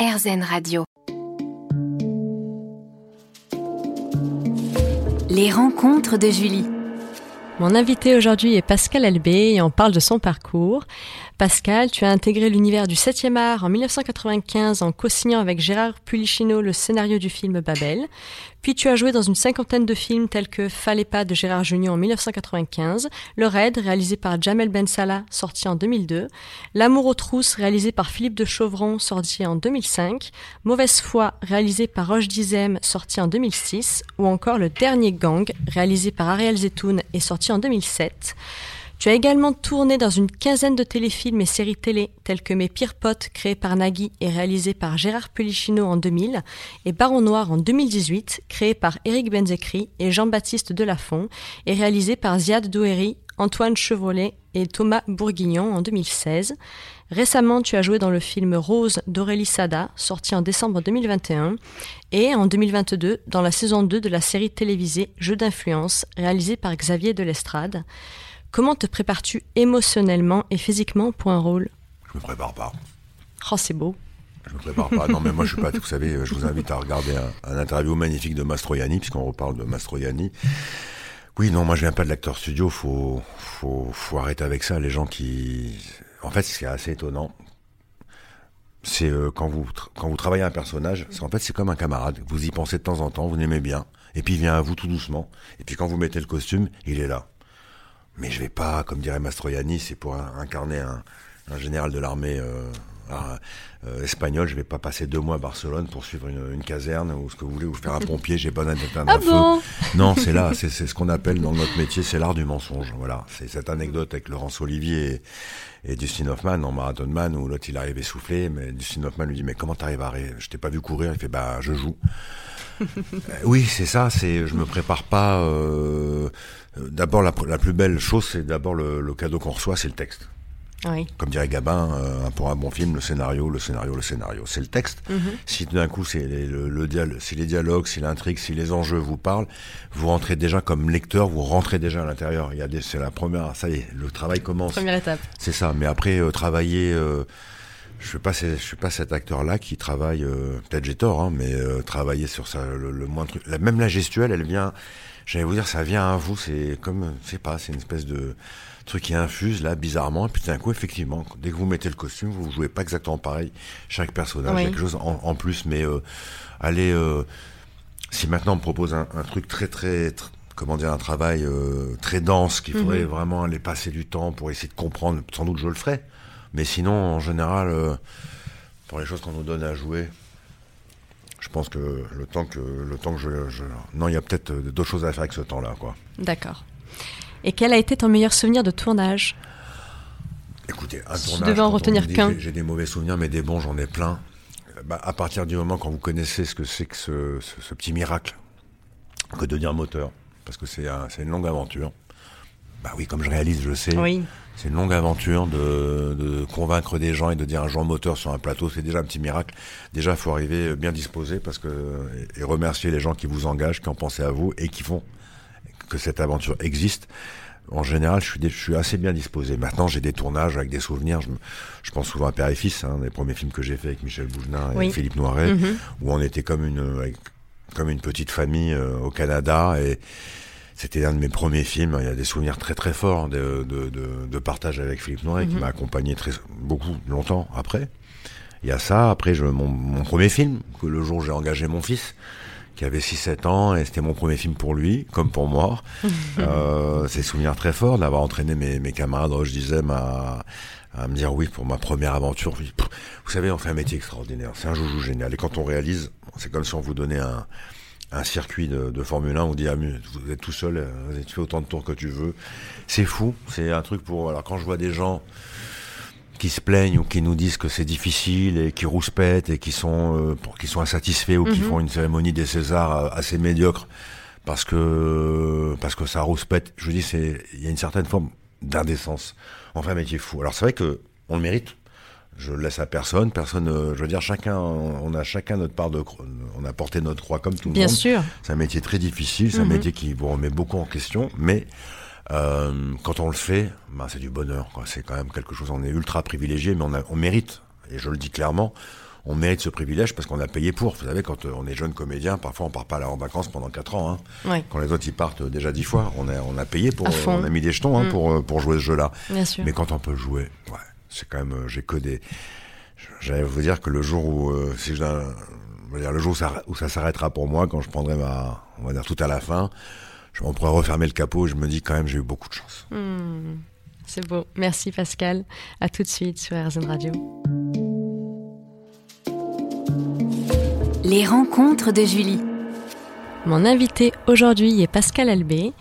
RZN Radio. Les rencontres de Julie. Mon invité aujourd'hui est Pascal Albé et on parle de son parcours. Pascal, tu as intégré l'univers du 7e art en 1995 en co-signant avec Gérard Pulichino le scénario du film Babel. Puis tu as joué dans une cinquantaine de films tels que Fallait pas de Gérard Jugnot en 1995, Le Raid réalisé par Jamel Ben Salah sorti en 2002, L'amour aux trousses réalisé par Philippe de Chauvron sorti en 2005, Mauvaise foi réalisé par Roche Dizem sorti en 2006 ou encore Le Dernier Gang réalisé par Ariel Zetoun et sorti en 2007. Tu as également tourné dans une quinzaine de téléfilms et séries télé tels que Mes pires potes créés par Nagui et réalisés par Gérard Pulichino en 2000 et Baron Noir en 2018 créé par Éric Benzekri et Jean-Baptiste Delafont et réalisé par Ziad Doueri, Antoine Chevrolet et Thomas Bourguignon en 2016. Récemment, tu as joué dans le film Rose d'Aurélie Sada, sorti en décembre 2021, et en 2022 dans la saison 2 de la série télévisée Jeux d'influence, réalisée par Xavier Delestrade. Comment te prépares-tu émotionnellement et physiquement pour un rôle? Je me prépare pas. Oh, c'est beau. Je me prépare pas. Non, mais moi, je suis pas. Vous savez, je vous invite à regarder un, interview magnifique de Mastroianni, puisqu'on reparle de Mastroianni. Oui, non, moi, je viens pas de l'acteur studio. Faut, faut, faut arrêter avec ça. Les gens qui, en fait, ce qui est assez étonnant, c'est euh, quand vous quand vous travaillez un personnage, en fait, c'est comme un camarade. Vous y pensez de temps en temps, vous l'aimez bien, et puis il vient à vous tout doucement. Et puis quand vous mettez le costume, il est là. Mais je vais pas, comme dirait Mastroianni, c'est pour incarner un, un général de l'armée euh, euh, espagnole. Je vais pas passer deux mois à Barcelone pour suivre une, une caserne ou ce que vous voulez, ou faire un pompier. J'ai pas d'éteindre Ah un feu. Non, c'est là, c'est ce qu'on appelle dans notre métier, c'est l'art du mensonge. Voilà, c'est cette anecdote avec Laurence Olivier et, et Dustin Hoffman dans Marathon Man où l'autre il arrive essoufflé, mais Dustin Hoffman lui dit mais comment t'arrives à arrêter Je t'ai pas vu courir. Il fait bah je joue. Euh, oui, c'est ça. C'est je me prépare pas. euh, D'abord, la, la plus belle chose, c'est d'abord le, le cadeau qu'on reçoit, c'est le texte. Oui. Comme dirait Gabin, euh, pour un bon film, le scénario, le scénario, le scénario. C'est le texte. Si tout d'un coup, c'est les, le, le dial- si les dialogues, si l'intrigue, si les enjeux vous parlent, vous rentrez déjà comme lecteur, vous rentrez déjà à l'intérieur. Il y a des, c'est la première, ça y est, le travail commence. Première étape. C'est ça. Mais après, euh, travailler, euh, je suis pas, ce- je suis pas cet acteur-là qui travaille. euh, Peut-être j'ai tort, hein, mais euh, travailler sur ça, le, le moins de trucs. Même la gestuelle, elle vient. J'allais vous dire, ça vient à vous. C'est comme, je sais pas, c'est une espèce de truc qui infuse là bizarrement. Et puis d'un coup, effectivement, dès que vous mettez le costume, vous jouez pas exactement pareil. Chaque personnage, Oui. quelque chose en, en plus. Mais euh, allez, euh, si maintenant on me propose un, un truc très très, tr- comment dire, un travail euh, très dense, qu'il faudrait vraiment aller passer du temps pour essayer de comprendre, sans doute je le ferai. Mais sinon, en général, euh, pour les choses qu'on nous donne à jouer, je pense que le temps que le temps que je, je- non, il y a peut-être euh, d'autres choses à faire avec ce temps-là, quoi. D'accord. Et quel a été ton meilleur souvenir de tournage? Écoutez, un Si tournage. devais en retenir qu'un. j'ai- des mauvais souvenirs, mais des bons, j'en ai plein. Bah, à partir du moment quand vous connaissez ce que c'est que ce, ce- ce petit miracle que de dire moteur, parce que c'est un- c'est une longue aventure. Bah oui, comme je réalise, je sais. Oui. C'est une longue aventure de, de convaincre des gens et de dire un jour moteur sur un plateau, c'est déjà un petit miracle. Déjà, il faut arriver bien disposé parce que et remercier les gens qui vous engagent, qui ont pensé à vous et qui font que cette aventure existe. En général, je suis, dé- je suis assez bien disposé. Maintenant, j'ai des tournages avec des souvenirs. Je, pense souvent à Père et Fils, hein, les premiers films que j'ai fait avec Michel Bougenin et Oui. Philippe Noiret, Mhm. où on était comme une, avec- comme une petite famille euh, au Canada et c'était un de mes premiers films. Il y a des souvenirs très très forts de, de, de, de partage avec Philippe Noiret qui m'a accompagné très beaucoup longtemps après. Il y a ça. Après, je, mon, mon premier film, que le jour où j'ai engagé mon fils, qui avait 6-7 ans, et c'était mon premier film pour lui, comme pour moi. euh, c'est des souvenirs très forts d'avoir entraîné mes, mes camarades, je disais, à, à me dire oui pour ma première aventure. Vous savez, on fait un métier extraordinaire. C'est un joujou génial. Et quand on réalise, c'est comme si on vous donnait un, un circuit de, de Formule 1, on dit, ah, vous êtes tout seul, tu fais autant de tours que tu veux. C'est fou. C'est un truc pour, alors quand je vois des gens, qui se plaignent ou qui nous disent que c'est difficile et qui rouspètent et qui sont euh, pour- qui sont insatisfaits ou qui font une cérémonie des Césars euh, assez médiocre parce que parce que ça rouspète. Je vous dis c'est il y a une certaine forme d'indécence. Un métier fou. Alors c'est vrai que on le mérite. Je le laisse à personne. Personne. euh, je veux dire chacun. On a chacun notre part de. cro- On a porté notre croix comme tout le Bien monde. sûr. C'est un métier très difficile, c'est un Mhm. métier qui vous remet beaucoup en question, mais euh, quand on le fait, ben, c'est du bonheur. C'est quand même quelque chose, on est ultra privilégié, mais on, a- on mérite, et je le dis clairement, on mérite ce privilège parce qu'on a payé pour. Vous savez, quand euh, on est jeune comédien, parfois on part pas là en vacances pendant 4 ans. Hein. Ouais. Quand les autres ils partent déjà 10 fois, on a, on a payé pour, on a mis des jetons hein, Mm. pour, euh, pour jouer ce jeu-là. Bien sûr. Mais quand on peut jouer, ouais, c'est quand même, euh, j'ai que des. J'allais vous dire que le jour où, euh, si je, dire le jour où ça, où ça s'arrêtera pour moi, quand je prendrai ma, on va dire tout à la fin, je, on pourrait refermer le capot. Et je me dis quand même, j'ai eu beaucoup de chance. Hmm, C'est beau. Merci Pascal. À tout de suite sur RZN Radio. Les rencontres de Julie. Mon invité aujourd'hui est Pascal Albé.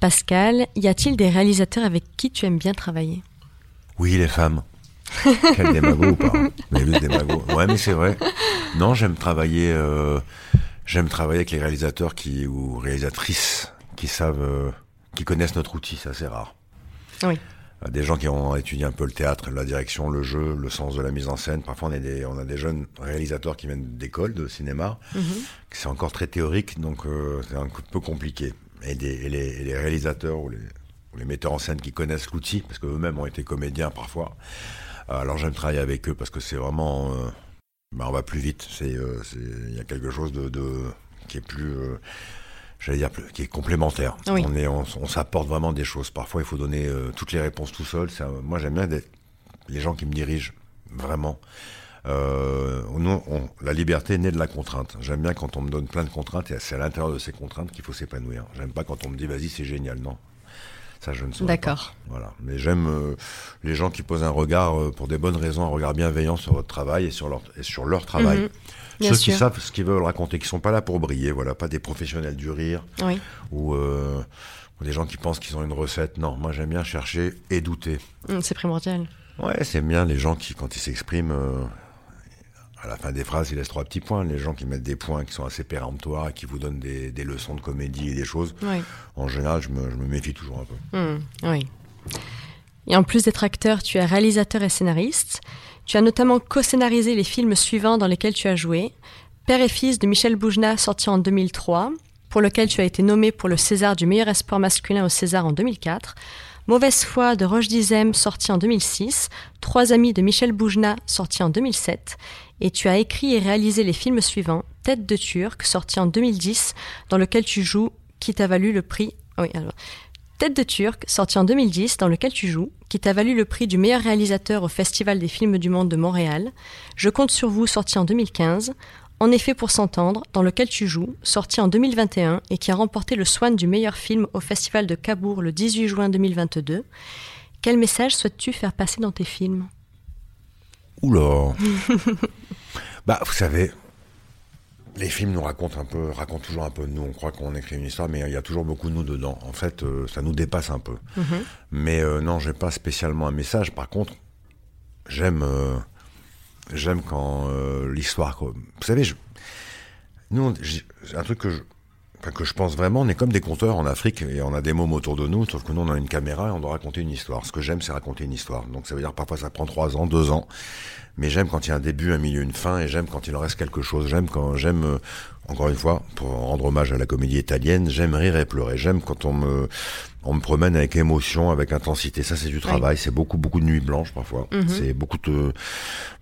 Pascal, y a-t-il des réalisateurs avec qui tu aimes bien travailler? Oui, les femmes. Quel démago ou pas Vous avez vu ce démago Ouais, mais c'est vrai. Non, j'aime travailler. euh, j'aime travailler avec les réalisateurs qui ou réalisatrices qui savent, euh, qui connaissent notre outil. Ça, c'est rare. Oui. Euh, Des gens qui ont étudié un peu le théâtre, la direction, le jeu, le sens de la mise en scène. Parfois, on, est des, on a des jeunes réalisateurs qui viennent d'écoles de cinéma. Mhm. C'est encore très théorique, donc euh, c'est un peu compliqué. Et, des- et les, et les réalisateurs ou les, ou les metteurs en scène qui connaissent l'outil, parce qu'eux-mêmes ont été comédiens parfois. Euh, alors j'aime travailler avec eux parce que c'est vraiment, euh, bah, on va plus vite. C'est, euh, il y a quelque chose de, de qui est plus, j'allais dire, plus- qui est complémentaire. Oui. On est, on, on s'apporte vraiment des choses. Parfois, il faut donner euh, toutes les réponses tout seul. Moi, j'aime bien les gens qui me dirigent vraiment. Euh, on- la liberté naît de la contrainte. J'aime bien quand on me donne plein de contraintes et c'est à l'intérieur de ces contraintes qu'il faut s'épanouir. J'aime pas quand on me dit vas-y c'est génial. Non, ça je ne saurais D'accord. Voilà. Mais j'aime euh, les gens qui posent un regard euh, pour des bonnes raisons, un regard bienveillant sur votre travail et sur leur et sur leur travail. Mhm. Bien Ceux qui savent ce qu'ils veulent raconter, qui sont pas là pour briller. Voilà, pas des professionnels du rire Oui. ou, euh, ou des gens qui pensent qu'ils ont une recette. Non, moi j'aime bien chercher et douter. Hmm, C'est primordial. Ouais, c'est bien les gens qui, quand ils s'expriment, à la fin des phrases, ils laissent trois petits points. Les gens qui mettent des points qui sont assez péremptoires et qui vous donnent des, des leçons de comédie et des choses. Oui. En général, je me, je me méfie toujours un peu. Hmm, oui. Et en plus d'être acteur, tu es réalisateur et scénariste. Tu as notamment co-scénarisé les films suivants dans lesquels tu as joué. Père et fils de Michel Boujna, sorti en 2003, pour lequel tu as été nommé pour le César du meilleur espoir masculin au César en 2004. Mauvaise foi de Roche Dizem, sorti en 2006. Trois amis de Michel Boujna, sorti en 2007. Et tu as écrit et réalisé les films suivants. Tête de Turc, sorti en 2010, dans lequel tu joues, qui t'a valu le prix. ah. Tête de Turc, sorti en 2010, dans lequel tu joues, qui t'a valu le prix du meilleur réalisateur au Festival des films du monde de Montréal. Je compte sur vous, sorti en 2015. En effet, pour s'entendre, dans lequel tu joues, sorti en 2021 et qui a remporté le Swan du meilleur film au Festival de Cabourg le 18 juin 2022. Quel message souhaites-tu faire passer dans tes films? Oula Bah, vous savez, les films nous racontent un peu, racontent toujours un peu de nous. On croit qu'on écrit une histoire, mais il y a toujours beaucoup de nous dedans. En fait, euh, ça nous dépasse un peu. Mais euh, non, j'ai pas spécialement un message. Par contre, j'aime, euh, j'aime quand euh, l'histoire. Vous savez, je, nous, on- un truc que je, que je pense vraiment. On est comme des conteurs en Afrique et on a des mômes autour de nous. Sauf que nous, on a une caméra et on doit raconter une histoire. Ce que j'aime, c'est raconter une histoire. Donc, ça veut dire parfois ça prend trois ans, deux ans. Mais j'aime quand il y a un début, un milieu, une fin, et j'aime quand il en reste quelque chose. J'aime quand j'aime, euh, encore une fois, pour rendre hommage à la comédie italienne, j'aime rire et pleurer. J'aime quand on me, on me promène avec émotion, avec intensité. Ça, c'est du travail. C'est beaucoup, beaucoup de nuits blanches parfois. C'est beaucoup de,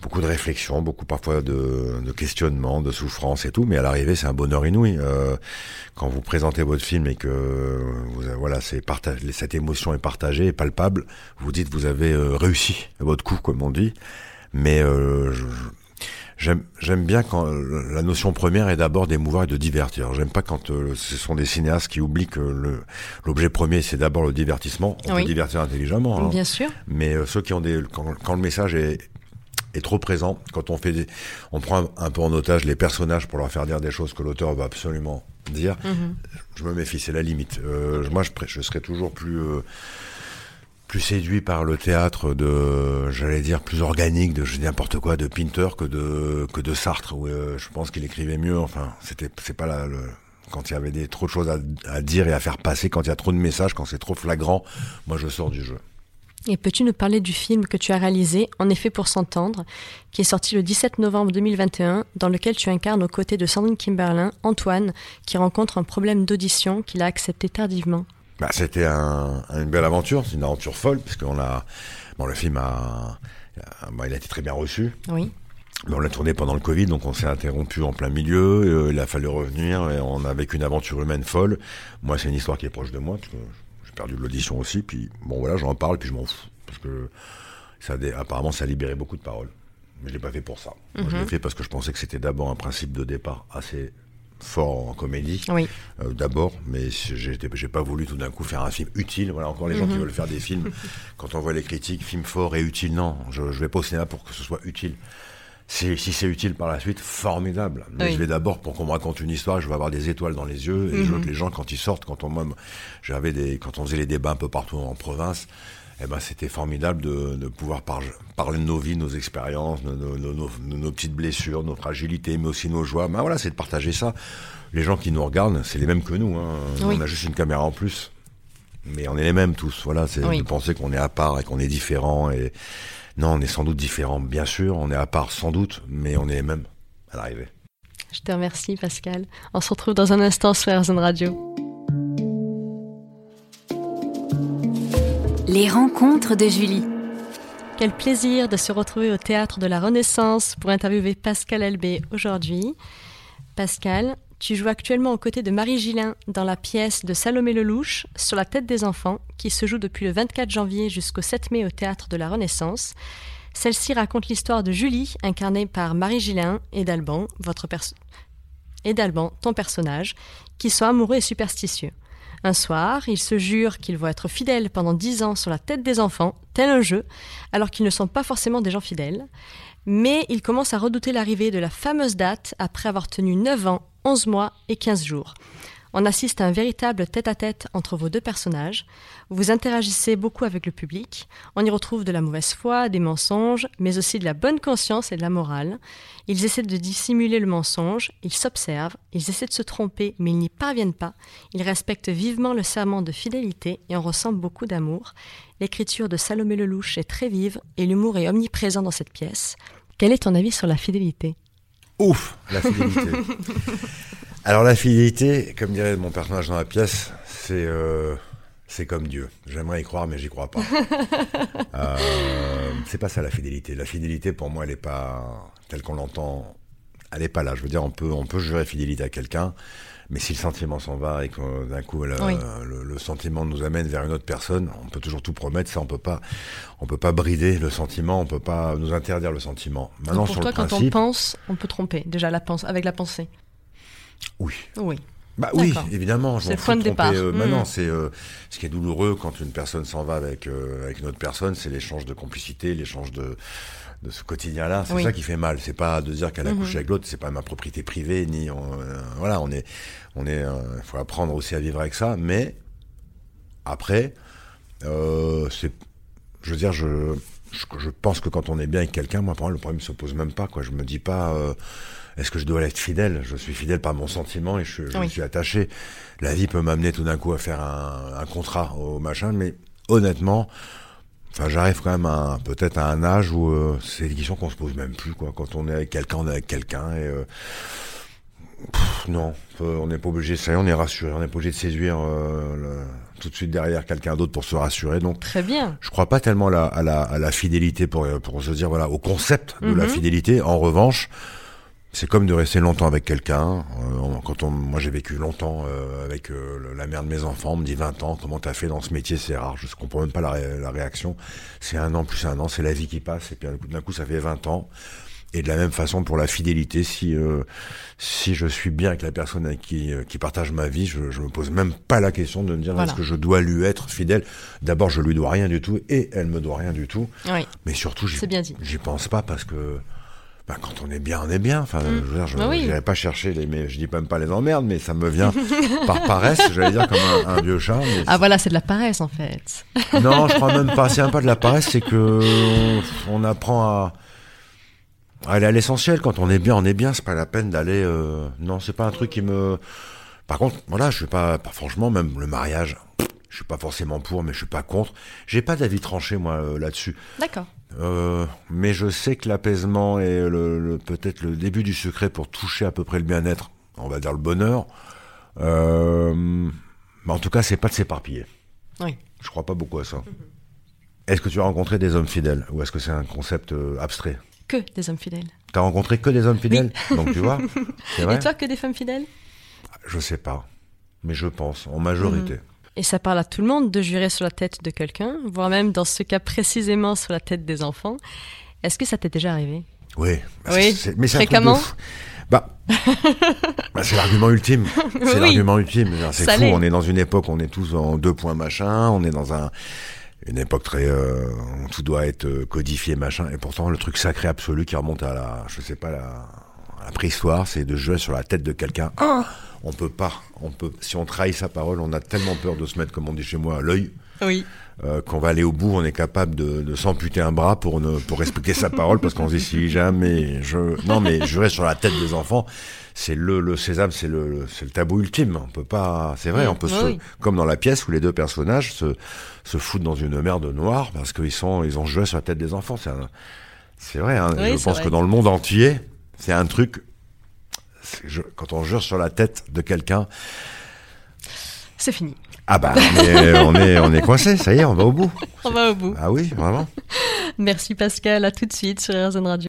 beaucoup de réflexion, beaucoup parfois de, de questionnement, de souffrance et tout. Mais à l'arrivée, c'est un bonheur inouï. Euh, quand vous présentez votre film et que vous, voilà, c'est partagé, cette émotion est partagée, est palpable, vous dites vous avez euh, réussi votre coup, comme on dit. Mais euh, je- je- j'aime bien quand euh, la notion première est d'abord d'émouvoir et de divertir. J'aime pas quand euh, ce sont des cinéastes qui oublient que le l'objet premier c'est d'abord le divertissement. On Oui. peut divertir intelligemment. hein. Bien sûr. Mais euh, ceux qui ont des quand, quand le message est est trop présent, quand on fait des, on prend un, peu en otage les personnages pour leur faire dire des choses que l'auteur va absolument dire, je me méfie, c'est la limite. Euh, moi, je, je serais toujours plus euh, plus séduit par le théâtre de, j'allais dire, plus organique, de je dis n'importe quoi, de Pinter que de que de Sartre. Où euh, je pense qu'il écrivait mieux. Enfin, c'était c'est pas la, le, quand il y avait trop de choses à, à dire et à faire passer, quand il y a trop de messages, quand c'est trop flagrant. Moi, je sors du jeu. Et peux-tu nous parler du film que tu as réalisé, En effet pour s'entendre, qui est sorti le 17 novembre 2021, dans lequel tu incarnes aux côtés de Sandrine Kimberlin, Antoine, qui rencontre un problème d'audition qu'il a accepté tardivement? Bah, c'était un, une belle aventure, c'est une aventure folle, puisqu'on a, bon, le film a, a- bah, il a été très bien reçu. Oui. Mais on l'a tourné pendant le Covid, donc on s'est interrompu en plein milieu. euh, il a fallu revenir et on a vécu une aventure humaine folle. Moi, c'est une histoire qui est proche de moi parce que j'ai perdu de l'audition aussi. Puis bon, voilà, j'en parle puis je m'en fous parce que ça, apparemment, ça a libéré beaucoup de paroles. Mais je l'ai pas fait pour ça. Moi, je l'ai fait parce que je pensais que c'était d'abord un principe de départ assez fort en comédie. Oui. euh, d'abord, mais j'ai pas voulu tout d'un coup faire un film utile. Voilà, encore les gens qui veulent faire des films, quand on voit les critiques, film fort et utile, non, je, je vais pas au cinéma pour que ce soit utile. Si, si c'est utile par la suite, formidable. Mais Oui. je vais d'abord pour qu'on me raconte une histoire, je vais avoir des étoiles dans les yeux, et je veux que les gens, quand ils sortent, quand on, j'avais des, quand on faisait les débats un peu partout en province, eh ben, c'était formidable de, de pouvoir par- parler de nos vies, nos expériences, nos, nos- nos- nos- nos petites blessures, nos fragilités, mais aussi nos joies. Ben voilà, c'est de partager ça. Les gens qui nous regardent, c'est les mêmes que nous. Hein. Oui. On a juste une caméra en plus. Mais on est les mêmes tous. Voilà, c'est Oui. de penser qu'on est à part et qu'on est différent. Et non, on est sans doute différent, bien sûr. On est à part, sans doute, mais on est les mêmes à l'arrivée. Je te remercie, Pascal. On se retrouve dans un instant sur RZN Radio. Les rencontres de Julie. Quel plaisir de se retrouver au théâtre de la Renaissance pour interviewer Pascal Elbé aujourd'hui. Pascal, tu joues actuellement aux côtés de Marie Gillin dans la pièce de Salomé Lelouch sur la tête des enfants qui se joue depuis le 24 janvier jusqu'au 7 mai au théâtre de la Renaissance. Celle-ci raconte l'histoire de Julie, incarnée par Marie Gillin et d'Alban, votre et d'Alban, ton personnage, qui sont amoureux et superstitieux. Un soir, ils se jurent qu'ils vont être fidèles pendant dix ans sur la tête des enfants, tel un jeu, alors qu'ils ne sont pas forcément des gens fidèles. Mais ils commencent à redouter l'arrivée de la fameuse date après avoir tenu 9 ans, 11 mois et 15 jours. On assiste à un véritable tête-à-tête entre vos deux personnages. Vous interagissez beaucoup avec le public. On y retrouve de la mauvaise foi, des mensonges, mais aussi de la bonne conscience et de la morale. Ils essaient de dissimuler le mensonge, ils s'observent, ils essaient de se tromper, mais ils n'y parviennent pas. Ils respectent vivement le serment de fidélité et on ressent beaucoup d'amour. L'écriture de Salomé Lelouch est très vive et l'humour est omniprésent dans cette pièce. Quel est ton avis sur la fidélité? Ouf, la fidélité. Alors la fidélité, comme dirait mon personnage dans la pièce, c'est euh, c'est comme Dieu. J'aimerais y croire, mais j'y crois pas. euh, c'est pas ça la fidélité. La fidélité, pour moi, elle est pas telle qu'on l'entend. Elle est pas là. Je veux dire, on peut on peut jurer fidélité à quelqu'un, mais si le sentiment s'en va et que euh, d'un coup le, Oui. le, le sentiment nous amène vers une autre personne, on peut toujours tout promettre. Ça, on peut pas on peut pas brider le sentiment. On peut pas nous interdire le sentiment. Maintenant, Donc Pour sur toi, le quand on principe, pense, on peut tromper, déjà la pense, avec la pensée. Oui. Oui. Bah oui, évidemment. Je C'est m'en le fous point de tromper, départ. euh, maintenant, c'est euh, ce qui est douloureux quand une personne s'en va avec euh, avec une autre personne, c'est l'échange de complicité, l'échange de de ce quotidien-là. C'est Oui. ça qui fait mal. C'est pas de dire qu'elle a Mhm. couché avec l'autre, c'est pas ma propriété privée, ni on, voilà, on est on est. Il faut apprendre aussi à vivre avec ça, mais après, c'est, je veux dire, je, je je pense que quand on est bien avec quelqu'un, moi, pour moi, le problème se pose même pas. Quoi, je me dis pas. euh, est-ce que je dois être fidèle? Je suis fidèle par mon sentiment et je, je Oui. suis attaché. La vie peut m'amener tout d'un coup à faire un, un contrat au machin, mais honnêtement, enfin, j'arrive quand même à peut-être à un âge où euh, c'est des questions qu'on se pose même plus. Quoi. Quand on est avec quelqu'un, on est avec quelqu'un et euh, pff, non, on n'est pas obligé. Ça y est, on est rassuré. On n'est pas obligé de séduire euh, le- tout de suite derrière quelqu'un d'autre pour se rassurer. Donc Très bien. je crois pas tellement à la, à la, à la fidélité pour, pour se dire voilà au concept de la Mhm. fidélité. En revanche, c'est comme de rester longtemps avec quelqu'un. Euh, quand on, moi j'ai vécu longtemps euh, avec euh, le- la mère de mes enfants, on me dit 20 ans, comment t'as fait dans ce métier, c'est rare. Je comprends même pas la, ré- la réaction. C'est un an plus un an, c'est la vie qui passe. Et puis d'un coup, ça fait 20 ans. Et de la même façon pour la fidélité, si euh, si je suis bien avec la personne avec qui euh, qui partage ma vie, je, je me pose même pas la question de me dire Voilà. est-ce que je dois lui être fidèle. D'abord, je lui dois rien du tout et elle me doit rien du tout. Oui. Mais surtout, j'y pense pas parce que bah, quand on est bien, on est bien. Enfin, je veux dire, je Ah oui. n'irai pas chercher les, mais je dis même pas les emmerdes, mais ça me vient par paresse, j'allais dire comme un, un vieux chat. Ah voilà, c'est de la paresse en fait. non, je crois même pas. C'est un pas de la paresse, c'est que on, apprend à aller à l'essentiel. Quand on est bien, on est bien. C'est pas la peine d'aller. euh, Non, c'est pas un truc qui me. Par contre, voilà, je suis pas, pas franchement, même le mariage, je suis pas forcément pour, mais je suis pas contre. J'ai pas d'avis tranché moi euh, là-dessus. D'accord. Euh, mais je sais que l'apaisement est le, le- peut-être le début du secret pour toucher à peu près le bien-être, on va dire le bonheur. Mais en tout cas, c'est pas de s'éparpiller. Oui. Je crois pas beaucoup à ça. Est-ce que tu as rencontré des hommes fidèles ou est-ce que c'est un concept abstrait? Que des hommes fidèles. T'as rencontré que des hommes fidèles, donc tu vois. C'est vrai. Et toi, que des femmes fidèles? Je sais pas, mais je pense en majorité. Et ça parle à tout le monde de jurer sur la tête de quelqu'un, voire même dans ce cas précisément sur la tête des enfants. Est-ce que ça t'est déjà arrivé? Oui. Oui. Mais c'est Fréquemment? Bah, bah, c'est l'argument ultime. C'est Oui. l'argument ultime. C'est fou. On est dans une époque, on est tous en deux points machin. On est dans un une époque très euh, où tout doit être euh, codifié machin. Et pourtant, le truc sacré absolu qui remonte à la, je sais pas la, la préhistoire, c'est de jouer sur la tête de quelqu'un. Ah on peut pas. On peut. Si on trahit sa parole, on a tellement peur de se mettre, comme on dit chez moi, à l'œil. Oui. euh, qu'on va aller au bout, on est capable de, de s'amputer un bras pour ne pour respecter sa parole parce qu'on se dit si jamais je non mais reste sur la tête des enfants, c'est le le sésame, c'est le, le- c'est le tabou ultime. On peut pas, c'est vrai, on peut oui, se oui. comme dans la pièce où les deux personnages se se foutent dans une merde noire parce qu'ils sont ils ont joué sur la tête des enfants. C'est un- c'est vrai. Hein, Oui, je c'est pense vrai. que dans le monde entier, c'est un truc. c'est- je- quand on jure sur la tête de quelqu'un, C'est fini. ah bah on est on est on est coincé. Ça y est, on va au bout. On va au bout. Ah oui, vraiment. Merci Pascal, à tout de suite sur RZN Radio.